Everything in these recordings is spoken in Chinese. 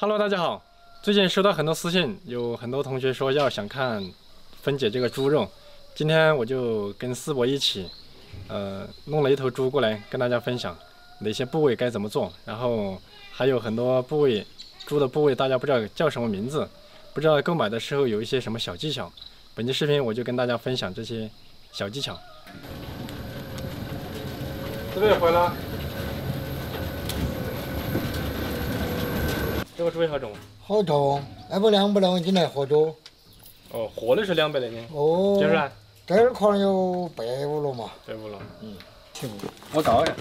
Hello，大家好。最近收到很多私信，有很多同学说要想看分解这个猪肉，今天我就跟思博一起，呃，弄了一头猪过来跟大家分享哪些部位该怎么做，然后还有很多部位，猪的部位大家不知道叫什么名字，不知道购买的时候有一些什么小技巧。本期视频我就跟大家分享这些小技巧。这边回来。这个猪也好重，好重，那不两百两斤来活着。哦，活的是两百来斤。哦。就是啊。这儿可能有百五了嘛。百五了。嗯。行。我告一下。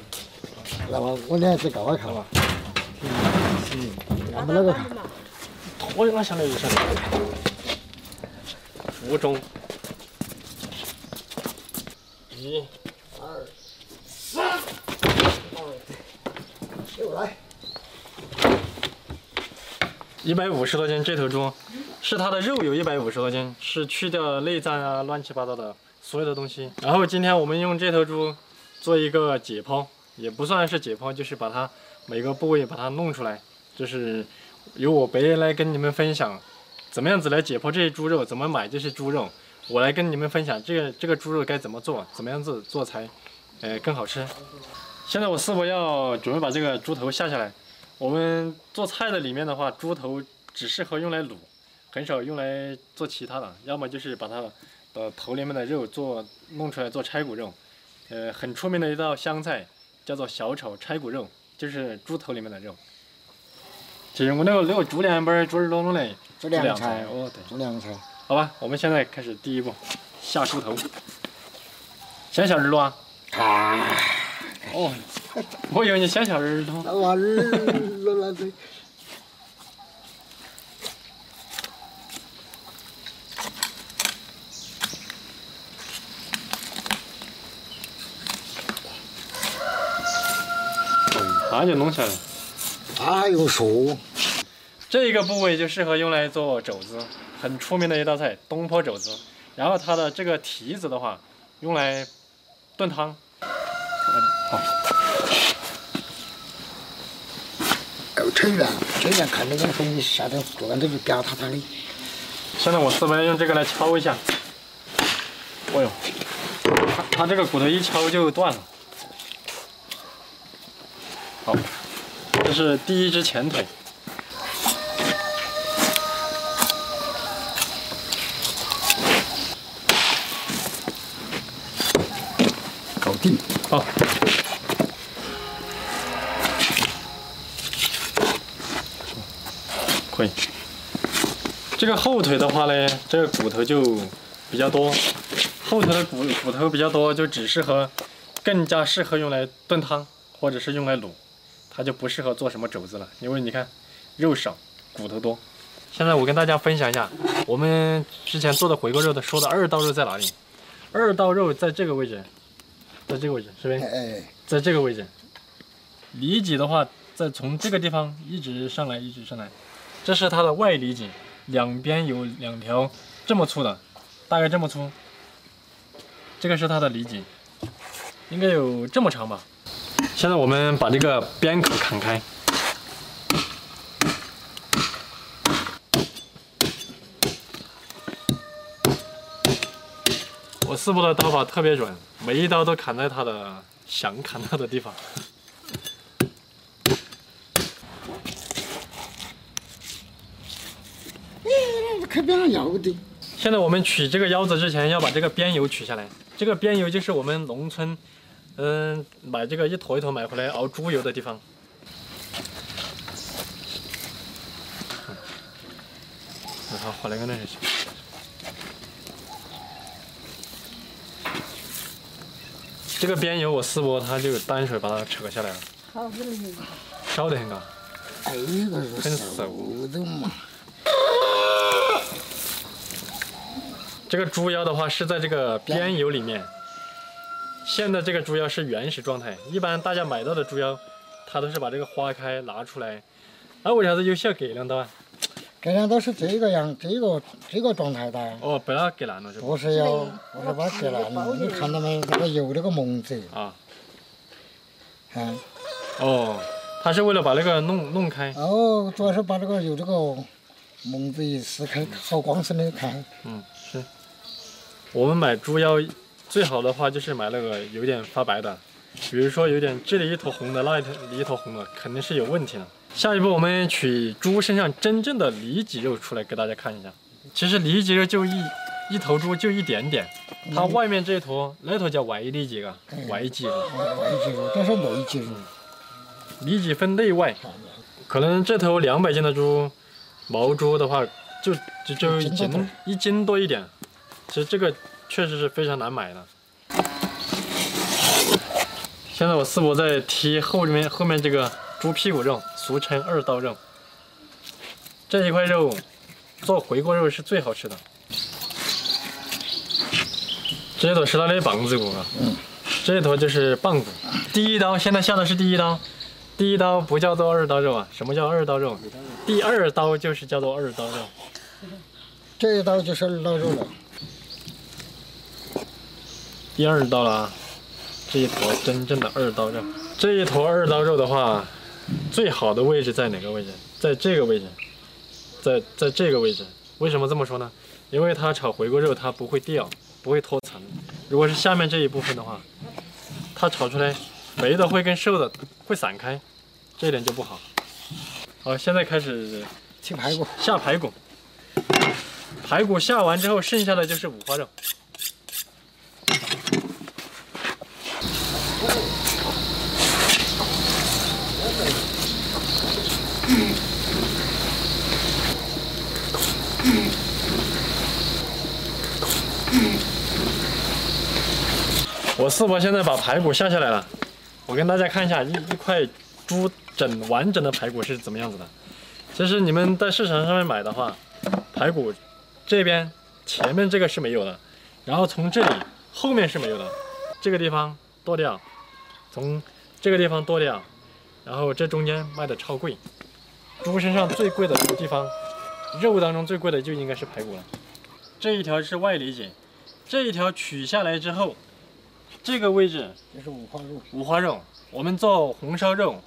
来吧，我两只告一看嘛。行。俺们那个看。拖哪下来就行。负重。一、二、三。又来。一百五十多斤，这头猪是它的肉有一百五十多斤，是去掉内脏啊，乱七八糟的所有的东西。然后今天我们用这头猪做一个解剖，也不算是解剖，就是把它每个部位把它弄出来，就是由我白来跟你们分享，怎么样子来解剖这些猪肉，怎么买这些猪肉，我来跟你们分享这个这个猪肉该怎么做，怎么样子做才，呃更好吃。现在我师傅要准备把这个猪头下下来。我们做菜的里面的话，猪头只适合用来卤，很少用来做其他的。要么就是把它的头里面的肉做弄出来做拆骨肉。呃，很出名的一道湘菜叫做小炒拆骨肉，就是猪头里面的肉。其实我那个那个猪凉拌猪耳朵弄的猪凉菜，哦对，猪凉菜。好吧，我们现在开始第一步，下猪头。先下耳朵啊？啊。哦。我以为你先下耳朵。那娃儿那对。那就弄下来。它还用说。这一个部位就适合用来做肘子，很出名的一道菜——东坡肘子。然后它的这个蹄子的话，用来炖汤。好。成员，成员看那个东西下点做完都是扁塌塌的。现在我师傅要用这个来敲一下。哎呦，它它这个骨头一敲就断了。好，这是第一只前腿。搞定。好。这个后腿的话呢，这个骨头就比较多，后腿的骨骨头比较多，就只适合，更加适合用来炖汤，或者是用来卤，它就不适合做什么肘子了，因为你看，肉少，骨头多。现在我跟大家分享一下，我们之前做的回锅肉的说的二道肉在哪里？二道肉在这个位置，在这个位置，是不是？哎，在这个位置。里脊的话，在从这个地方一直上来，一直上来。这是它的外里脊，两边有两条这么粗的，大概这么粗。这个是它的里脊，应该有这么长吧。现在我们把这个边口砍开。我师傅的刀法特别准，每一刀都砍在他的想砍到的地方。开边上腰的。现在我们取这个腰子之前，要把这个边油取下来。这个边油就是我们农村，嗯，买这个一坨一坨买回来熬猪油的地方。好，换来个那就行。这个边油我师傅他就单手把它扯下来了。烧得很啊。这个是很熟的嘛。这个猪腰的话是在这个边油里面，现在这个猪腰是原始状态。一般大家买到的猪腰，它都是把这个花开拿出来。那为啥子有些要割两刀啊？割两刀是这个样，这个这个状态的。哦，被它割烂了就不是要，不是把它割烂了。你看到没？这个油这个蒙子。啊。看。哦，它是为了把那个弄弄开。哦，主要是把这个有这个蒙子一撕开，好光鲜的看。嗯，是。我们买猪腰，最好的话就是买那个有点发白的，比如说有点这里一坨红的，那一坨一坨红的，肯定是有问题的。下一步我们取猪身上真正的里脊肉出来给大家看一下。其实里脊肉就一一头猪就一点点，它外面这一坨那坨叫外里脊啊，外脊肉。外脊肉，这是内脊肉。里脊分内外，可能这头两百斤的猪，毛猪的话就就就一斤一斤多一点。其实这个确实是非常难买的。现在我四伯在剔后面后面这个猪屁股肉，俗称二刀肉。这一块肉做回锅肉是最好吃的。这一坨是它的膀子骨啊，这一坨就是棒骨。第一刀现在下的是第一刀，第一刀不叫做二刀肉啊。什么叫二刀肉？第二刀就是叫做二刀肉。这一刀就是二刀肉了。第二刀了啊！这一坨真正的二刀肉，这一坨二刀肉的话，最好的位置在哪个位置？在这个位置，在在这个位置。为什么这么说呢？因为它炒回锅肉它不会掉，不会脱层。如果是下面这一部分的话，它炒出来肥的会跟瘦的会散开，这一点就不好。好，现在开始切排骨，下排骨。排骨下完之后，剩下的就是五花肉。四伯现在把排骨下下来了，我跟大家看一下一一块猪整完整的排骨是怎么样子的。其实你们在市场上面买的话，排骨这边前面这个是没有的，然后从这里后面是没有的，这个地方剁掉，从这个地方剁掉，然后这中间卖的超贵。猪身上最贵的地方，肉当中最贵的就应该是排骨了。这一条是外里脊，这一条取下来之后。这个位置就是五花肉，五花肉，我们做红烧肉，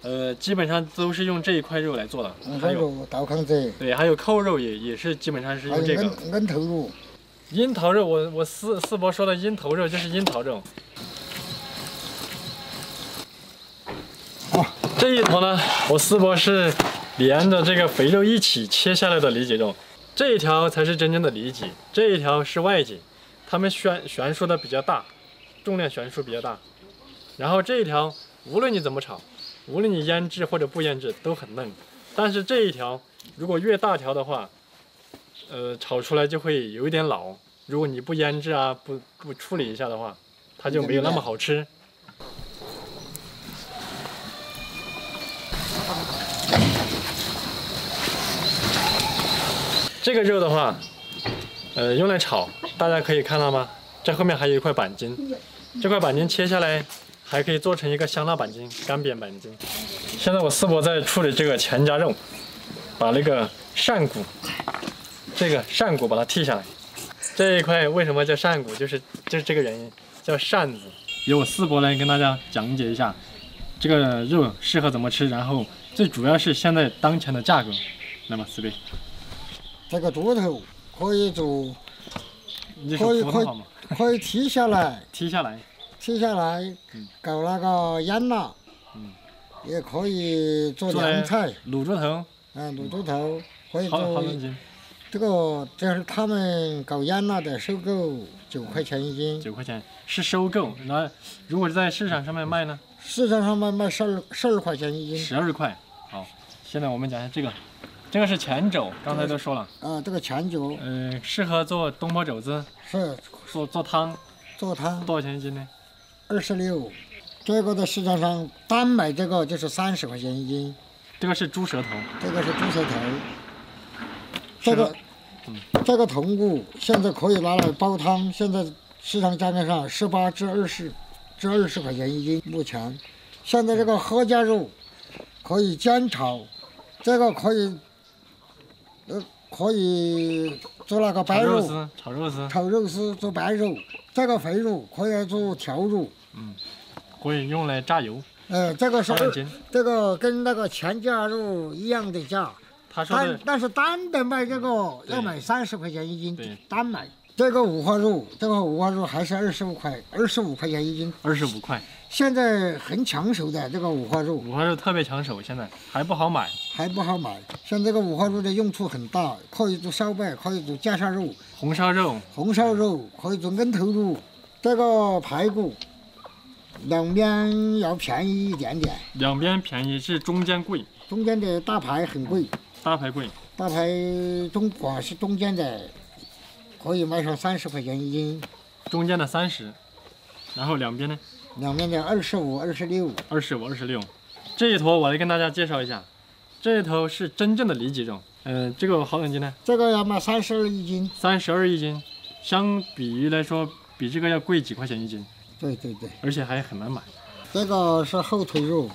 呃，基本上都是用这一块肉来做的。红烧肉、刀糠子，对，还有扣肉也也是基本上是用这个。樱头肉，樱桃肉，我我四四伯说的樱桃肉就是樱桃肉。哦，这一坨呢，我四伯是连着这个肥肉一起切下来的里脊肉，这一条才是真正的里脊，这一条是外脊，它们悬悬殊的比较大。重量悬殊比较大，然后这一条无论你怎么炒，无论你腌制或者不腌制都很嫩，但是这一条如果越大条的话，呃，炒出来就会有一点老。如果你不腌制啊，不不处理一下的话，它就没有那么好吃。这个肉的话，呃，用来炒，大家可以看到吗？这后面还有一块板筋。这块板筋切下来，还可以做成一个香辣板筋、干煸板筋。现在我四伯在处理这个前夹肉，把那个扇骨，这个扇骨把它剔下来。这一块为什么叫扇骨？就是就是这个原因，叫扇子。由我四伯来跟大家讲解一下，这个肉适合怎么吃，然后最主要是现在当前的价格。来嘛，四贝。这个猪头可以做，可以可以。可以剔下来，剔下来，剔下来，搞那个腌腊，嗯，也可以做凉菜，卤猪头，啊，卤猪头可以做。这个这是他们搞腌腊的，收购九块钱一斤。九块钱是收购，那如果是在市场上面卖呢？市场上面卖十二十二块钱一斤。十二块，好，现在我们讲一下这个，这个是前肘，刚才都说了。啊，这个前肘。嗯，适合做东坡肘子。是。做做汤，做汤多少钱一斤呢？二十六，这个在市场上单买这个就是三十块钱一斤。这个是猪舌头，这个是猪舌头。这个，这个筒骨现在可以拿来煲汤，现在市场价格上十八至二十，至二十块钱一斤。目前，现在这个合家肉可以煎炒，这个可以，呃。可以做那个白肉，炒肉丝，炒肉丝做白肉，这个肥肉可以做调肉，嗯，可以用来榨油，呃，这个是。这个跟那个全价肉一样的价，但他说的但是单的卖这个对要买三十块钱一斤，单买。这个五花肉，这个五花肉还是二十五块，二十五块钱一斤。二十五块，现在很抢手的这个五花肉五花肉特别抢手，现在还不好买。还不好买。像这个五花肉的用处很大，可以做烧麦，可以做架烧肉，红烧肉红烧肉，可以做恩头肉。这个排骨两边要便宜一点点，两边便宜，是中间贵，中间的大排很贵，大排贵。大排中广是中间的，可以卖上三十块钱一斤，中间的三十，然后两边呢两边的二十五、二十六。二十五、二十六。这一坨我来跟大家介绍一下，这一头是真正的里脊肉，呃，这个好两斤呢？这个要卖三十二一斤。三十二一斤，相比于来说，比这个要贵几块钱一斤，对对对，而且还很难买。这个是后腿肉，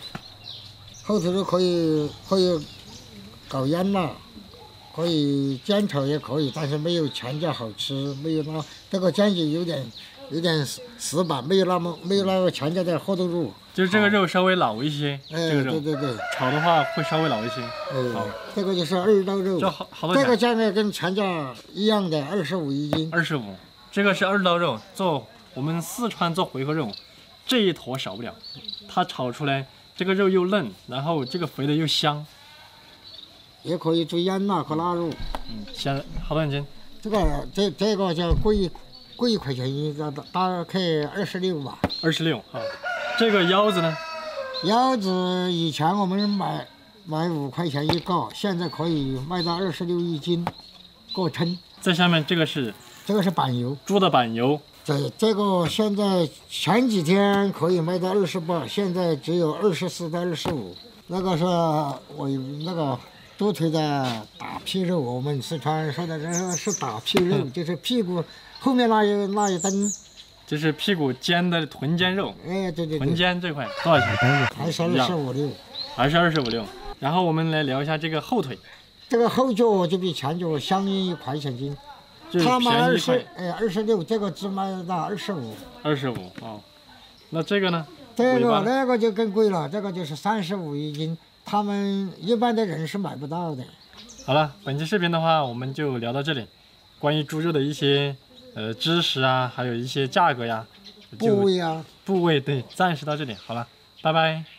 后腿肉可以可以搞腌腊，可以煎炒也可以，但是没有全家好吃，没有那这个煎起有点有点死死板，没有那么没有那个全家的厚度肉。就是这个肉稍微老一些，哎，这个肉。对对对，炒的话会稍微老一些，好。哎，这个就是二刀肉，这好好多这个钱，价格跟全价一样的，二十五一斤。二十五。这个是二刀肉，做我们四川做回锅肉，这一坨少不了，它炒出来这个肉又嫩，然后这个肥的又香，也可以做腌腊和腊肉，嗯，香好多两斤，这个这这个叫贵贵一块钱一个，大大概二十六吧。二十六啊。这个腰子呢，腰子以前我们买买五块钱一个，现在可以卖到二十六一斤，个称。在下面这个是这个是板油，猪的板油，这这个现在前几天可以卖到二十八，现在只有二十四到二十五。那个是我那个猪腿的打屁肉，我们四川说的这是打屁肉，就是屁股后面那一那一根，就是屁股尖的臀尖肉，哎，对对臀，尖这块多少钱？还是二十五六。还是二十五六。然后我们来聊一下这个后腿，这个后脚就比前脚相应一块钱斤。就是他卖二十，，哎，二十六，这个只卖到二十五。二十五哦。那这个呢？这个那个就更贵了，这个就是三十五一斤，他们一般的人是买不到的。好了，本期视频的话，我们就聊到这里。关于猪肉的一些呃知识啊，还有一些价格呀，就部位啊。部位对，暂时到这里。好了，拜拜。